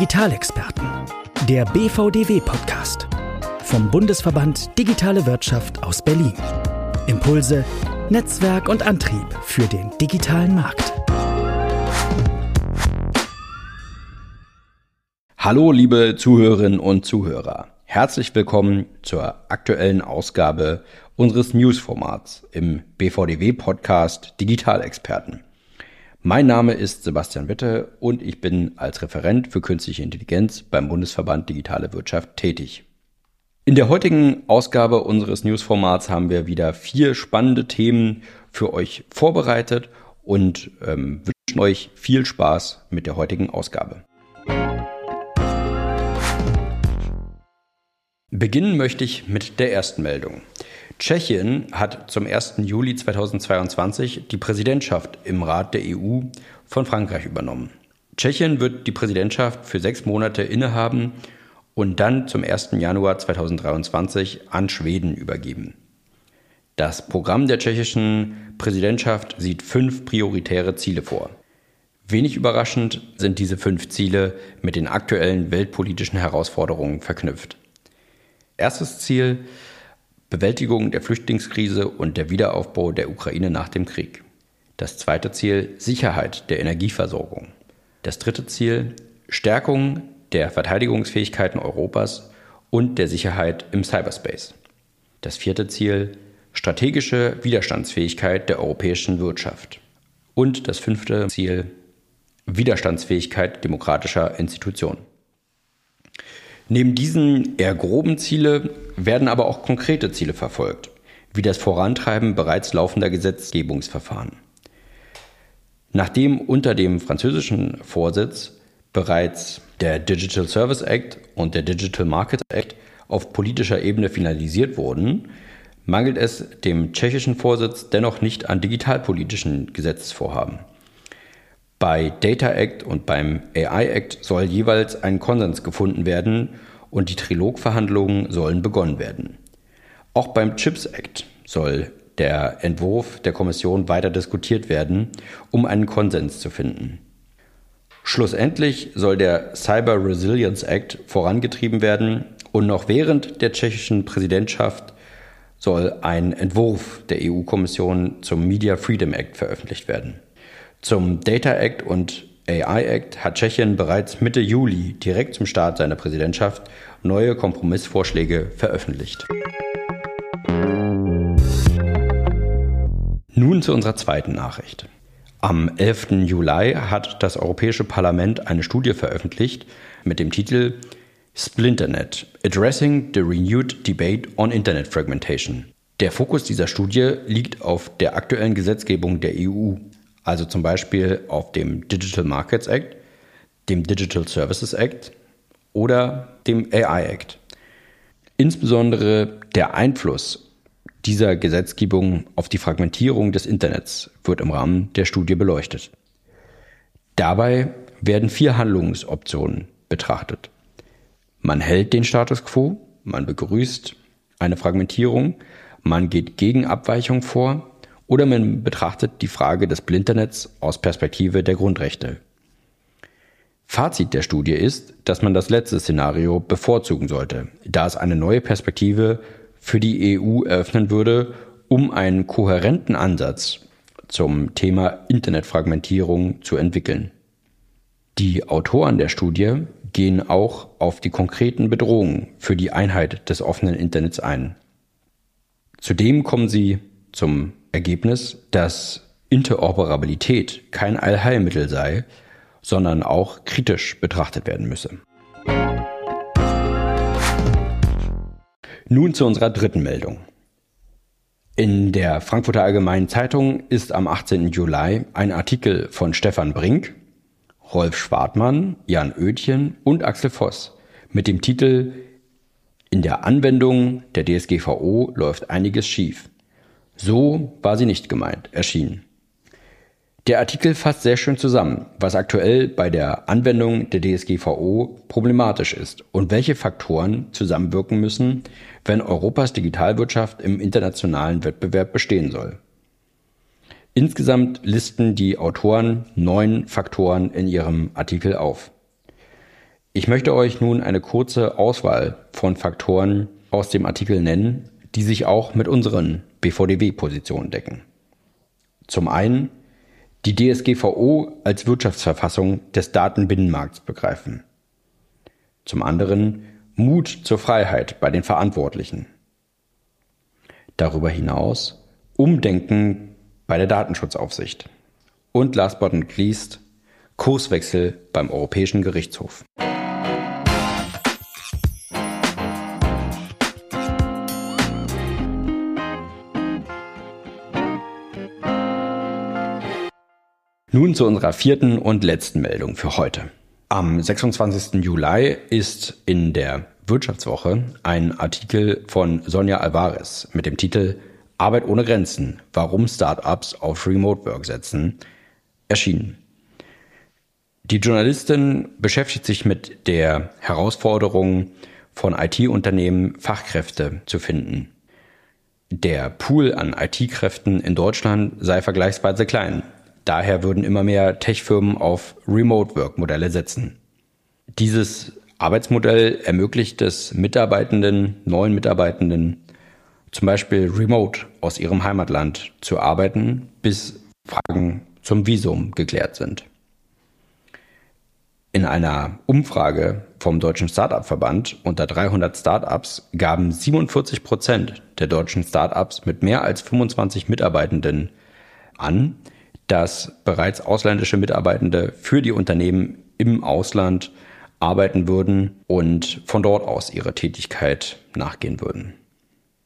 Digitalexperten. Der BVDW-Podcast. Vom Bundesverband Digitale Wirtschaft aus Berlin. Impulse, Netzwerk und Antrieb für den digitalen Markt. Hallo, liebe Zuhörerinnen und Zuhörer. Herzlich willkommen zur aktuellen Ausgabe unseres Newsformats im BVDW-Podcast Digitalexperten. Mein Name ist Sebastian Witte und ich bin als Referent für künstliche Intelligenz beim Bundesverband Digitale Wirtschaft tätig. In der heutigen Ausgabe unseres Newsformats haben wir wieder vier spannende Themen für euch vorbereitet und ähm, wünschen euch viel Spaß mit der heutigen Ausgabe. Beginnen möchte ich mit der ersten Meldung. Tschechien hat zum 1. Juli 2022 die Präsidentschaft im Rat der EU von Frankreich übernommen. Tschechien wird die Präsidentschaft für sechs Monate innehaben und dann zum 1. Januar 2023 an Schweden übergeben. Das Programm der tschechischen Präsidentschaft sieht fünf prioritäre Ziele vor. Wenig überraschend sind diese fünf Ziele mit den aktuellen weltpolitischen Herausforderungen verknüpft. Erstes Ziel Bewältigung der Flüchtlingskrise und der Wiederaufbau der Ukraine nach dem Krieg. Das zweite Ziel Sicherheit der Energieversorgung. Das dritte Ziel Stärkung der Verteidigungsfähigkeiten Europas und der Sicherheit im Cyberspace. Das vierte Ziel strategische Widerstandsfähigkeit der europäischen Wirtschaft. Und das fünfte Ziel Widerstandsfähigkeit demokratischer Institutionen. Neben diesen eher groben Ziele werden aber auch konkrete Ziele verfolgt, wie das Vorantreiben bereits laufender Gesetzgebungsverfahren. Nachdem unter dem französischen Vorsitz bereits der Digital Service Act und der Digital Market Act auf politischer Ebene finalisiert wurden, mangelt es dem tschechischen Vorsitz dennoch nicht an digitalpolitischen Gesetzesvorhaben. Bei Data Act und beim AI Act soll jeweils ein Konsens gefunden werden und die Trilogverhandlungen sollen begonnen werden. Auch beim Chips Act soll der Entwurf der Kommission weiter diskutiert werden, um einen Konsens zu finden. Schlussendlich soll der Cyber Resilience Act vorangetrieben werden und noch während der tschechischen Präsidentschaft soll ein Entwurf der EU-Kommission zum Media Freedom Act veröffentlicht werden. Zum Data Act und AI Act hat Tschechien bereits Mitte Juli, direkt zum Start seiner Präsidentschaft, neue Kompromissvorschläge veröffentlicht. Nun zu unserer zweiten Nachricht. Am 11. Juli hat das Europäische Parlament eine Studie veröffentlicht mit dem Titel Splinternet Addressing the Renewed Debate on Internet Fragmentation. Der Fokus dieser Studie liegt auf der aktuellen Gesetzgebung der EU also zum Beispiel auf dem Digital Markets Act, dem Digital Services Act oder dem AI Act. Insbesondere der Einfluss dieser Gesetzgebung auf die Fragmentierung des Internets wird im Rahmen der Studie beleuchtet. Dabei werden vier Handlungsoptionen betrachtet. Man hält den Status quo, man begrüßt eine Fragmentierung, man geht gegen Abweichung vor oder man betrachtet die Frage des Blindernets aus Perspektive der Grundrechte. Fazit der Studie ist, dass man das letzte Szenario bevorzugen sollte, da es eine neue Perspektive für die EU eröffnen würde, um einen kohärenten Ansatz zum Thema Internetfragmentierung zu entwickeln. Die Autoren der Studie gehen auch auf die konkreten Bedrohungen für die Einheit des offenen Internets ein. Zudem kommen sie zum Ergebnis, dass Interoperabilität kein Allheilmittel sei, sondern auch kritisch betrachtet werden müsse. Nun zu unserer dritten Meldung. In der Frankfurter Allgemeinen Zeitung ist am 18. Juli ein Artikel von Stefan Brink, Rolf Schwartmann, Jan Oedchen und Axel Voss mit dem Titel In der Anwendung der DSGVO läuft einiges schief. So war sie nicht gemeint, erschienen. Der Artikel fasst sehr schön zusammen, was aktuell bei der Anwendung der DSGVO problematisch ist und welche Faktoren zusammenwirken müssen, wenn Europas Digitalwirtschaft im internationalen Wettbewerb bestehen soll. Insgesamt listen die Autoren neun Faktoren in ihrem Artikel auf. Ich möchte euch nun eine kurze Auswahl von Faktoren aus dem Artikel nennen, die sich auch mit unseren BVDW-Positionen decken. Zum einen die DSGVO als Wirtschaftsverfassung des Datenbinnenmarkts begreifen. Zum anderen Mut zur Freiheit bei den Verantwortlichen. Darüber hinaus Umdenken bei der Datenschutzaufsicht. Und last but not least Kurswechsel beim Europäischen Gerichtshof. Nun zu unserer vierten und letzten Meldung für heute. Am 26. Juli ist in der Wirtschaftswoche ein Artikel von Sonja Alvarez mit dem Titel Arbeit ohne Grenzen, warum Startups auf Remote Work setzen, erschienen. Die Journalistin beschäftigt sich mit der Herausforderung von IT-Unternehmen, Fachkräfte zu finden. Der Pool an IT-Kräften in Deutschland sei vergleichsweise klein. Daher würden immer mehr Tech-Firmen auf Remote-Work-Modelle setzen. Dieses Arbeitsmodell ermöglicht es Mitarbeitenden, neuen Mitarbeitenden, zum Beispiel remote aus ihrem Heimatland zu arbeiten, bis Fragen zum Visum geklärt sind. In einer Umfrage vom Deutschen Startup-Verband unter 300 Startups gaben 47 Prozent der deutschen Startups mit mehr als 25 Mitarbeitenden an, dass bereits ausländische Mitarbeitende für die Unternehmen im Ausland arbeiten würden und von dort aus ihre Tätigkeit nachgehen würden.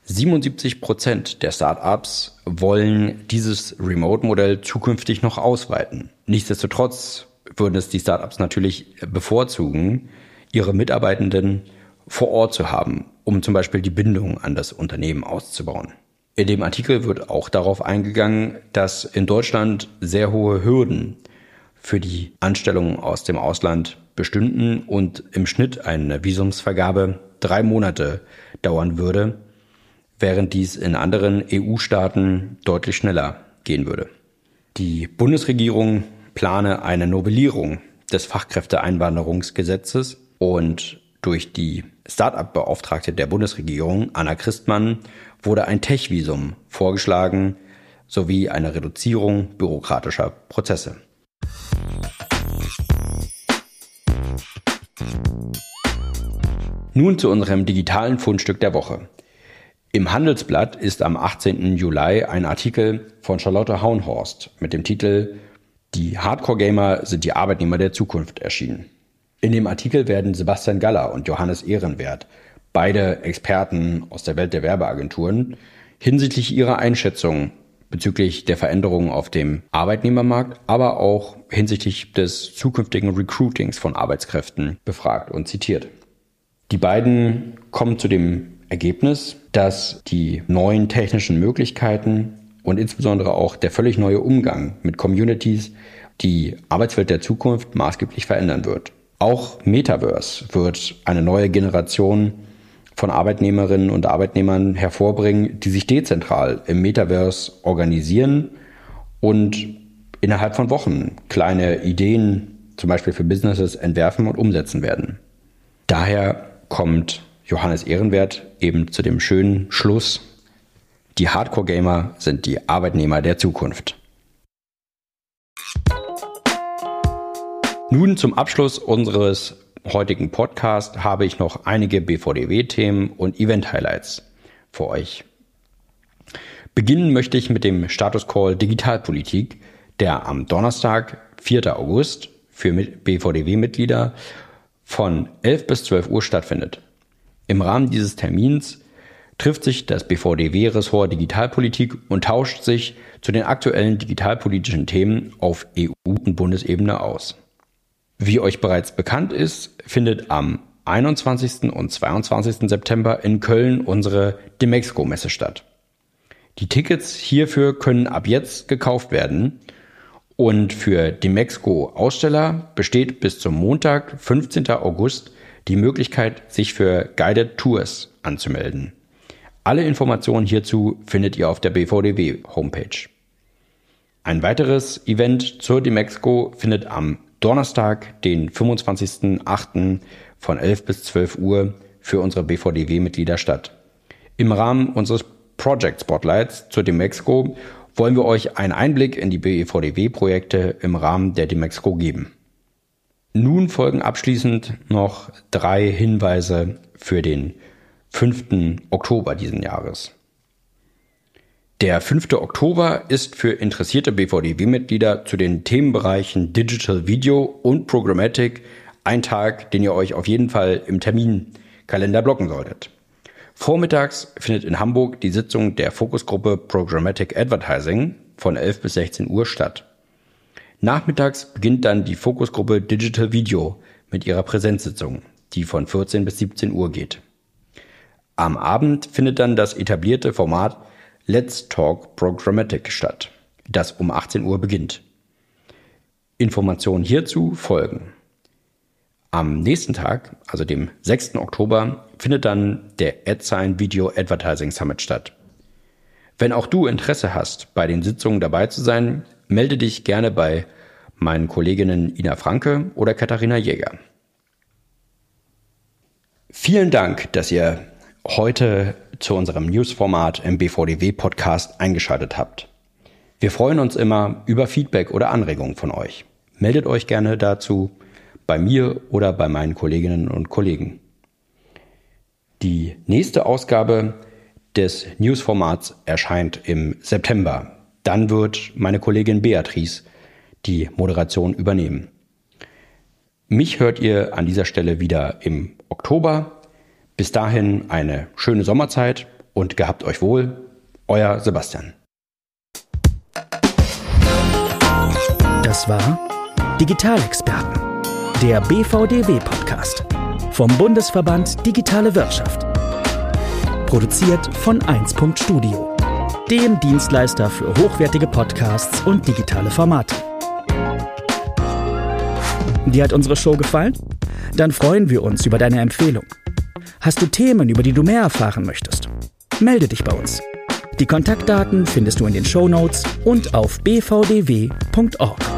77 Prozent der Startups wollen dieses Remote-Modell zukünftig noch ausweiten. Nichtsdestotrotz würden es die Startups natürlich bevorzugen, ihre Mitarbeitenden vor Ort zu haben, um zum Beispiel die Bindung an das Unternehmen auszubauen. In dem Artikel wird auch darauf eingegangen, dass in Deutschland sehr hohe Hürden für die Anstellung aus dem Ausland bestünden und im Schnitt eine Visumsvergabe drei Monate dauern würde, während dies in anderen EU-Staaten deutlich schneller gehen würde. Die Bundesregierung plane eine Novellierung des Fachkräfteeinwanderungsgesetzes und durch die Start-up-Beauftragte der Bundesregierung, Anna Christmann, wurde ein Tech-Visum vorgeschlagen sowie eine Reduzierung bürokratischer Prozesse. Nun zu unserem digitalen Fundstück der Woche. Im Handelsblatt ist am 18. Juli ein Artikel von Charlotte Haunhorst mit dem Titel Die Hardcore-Gamer sind die Arbeitnehmer der Zukunft erschienen. In dem Artikel werden Sebastian Galler und Johannes Ehrenwert beide Experten aus der Welt der Werbeagenturen, hinsichtlich ihrer Einschätzung bezüglich der Veränderungen auf dem Arbeitnehmermarkt, aber auch hinsichtlich des zukünftigen Recruitings von Arbeitskräften befragt und zitiert. Die beiden kommen zu dem Ergebnis, dass die neuen technischen Möglichkeiten und insbesondere auch der völlig neue Umgang mit Communities die Arbeitswelt der Zukunft maßgeblich verändern wird. Auch Metaverse wird eine neue Generation von Arbeitnehmerinnen und Arbeitnehmern hervorbringen, die sich dezentral im Metaverse organisieren und innerhalb von Wochen kleine Ideen, zum Beispiel für Businesses, entwerfen und umsetzen werden. Daher kommt Johannes Ehrenwert eben zu dem schönen Schluss, die Hardcore-Gamer sind die Arbeitnehmer der Zukunft. Nun zum Abschluss unseres heutigen Podcast habe ich noch einige BVDW-Themen und Event-Highlights für euch. Beginnen möchte ich mit dem Status Call Digitalpolitik, der am Donnerstag, 4. August, für BVDW-Mitglieder von 11 bis 12 Uhr stattfindet. Im Rahmen dieses Termins trifft sich das BVDW-Ressort Digitalpolitik und tauscht sich zu den aktuellen digitalpolitischen Themen auf EU- und Bundesebene aus. Wie euch bereits bekannt ist, findet am 21. und 22. September in Köln unsere Demexco-Messe statt. Die Tickets hierfür können ab jetzt gekauft werden und für Demexco-Aussteller besteht bis zum Montag, 15. August, die Möglichkeit, sich für Guided Tours anzumelden. Alle Informationen hierzu findet ihr auf der BVDW-Homepage. Ein weiteres Event zur Demexco findet am Donnerstag, den 25.08. von 11 bis 12 Uhr für unsere BVDW-Mitglieder statt. Im Rahmen unseres Project Spotlights zur Demexco wollen wir euch einen Einblick in die BVDW-Projekte im Rahmen der Demexco geben. Nun folgen abschließend noch drei Hinweise für den 5. Oktober diesen Jahres. Der 5. Oktober ist für interessierte BVDW-Mitglieder zu den Themenbereichen Digital Video und Programmatic ein Tag, den ihr euch auf jeden Fall im Terminkalender blocken solltet. Vormittags findet in Hamburg die Sitzung der Fokusgruppe Programmatic Advertising von 11 bis 16 Uhr statt. Nachmittags beginnt dann die Fokusgruppe Digital Video mit ihrer Präsenzsitzung, die von 14 bis 17 Uhr geht. Am Abend findet dann das etablierte Format Let's Talk Programmatic statt, das um 18 Uhr beginnt. Informationen hierzu folgen. Am nächsten Tag, also dem 6. Oktober, findet dann der AdSign Video Advertising Summit statt. Wenn auch du Interesse hast, bei den Sitzungen dabei zu sein, melde dich gerne bei meinen Kolleginnen Ina Franke oder Katharina Jäger. Vielen Dank, dass ihr heute zu unserem Newsformat im BVDW Podcast eingeschaltet habt. Wir freuen uns immer über Feedback oder Anregungen von euch. Meldet euch gerne dazu bei mir oder bei meinen Kolleginnen und Kollegen. Die nächste Ausgabe des Newsformats erscheint im September. Dann wird meine Kollegin Beatrice die Moderation übernehmen. Mich hört ihr an dieser Stelle wieder im Oktober. Bis dahin eine schöne Sommerzeit und gehabt euch wohl. Euer Sebastian. Das war Digitalexperten der BVDW-Podcast vom Bundesverband Digitale Wirtschaft. Produziert von 1. Studio, dem Dienstleister für hochwertige Podcasts und digitale Formate. Dir hat unsere Show gefallen? Dann freuen wir uns über deine Empfehlung. Hast du Themen, über die du mehr erfahren möchtest? Melde dich bei uns. Die Kontaktdaten findest du in den Show Notes und auf bvdw.org.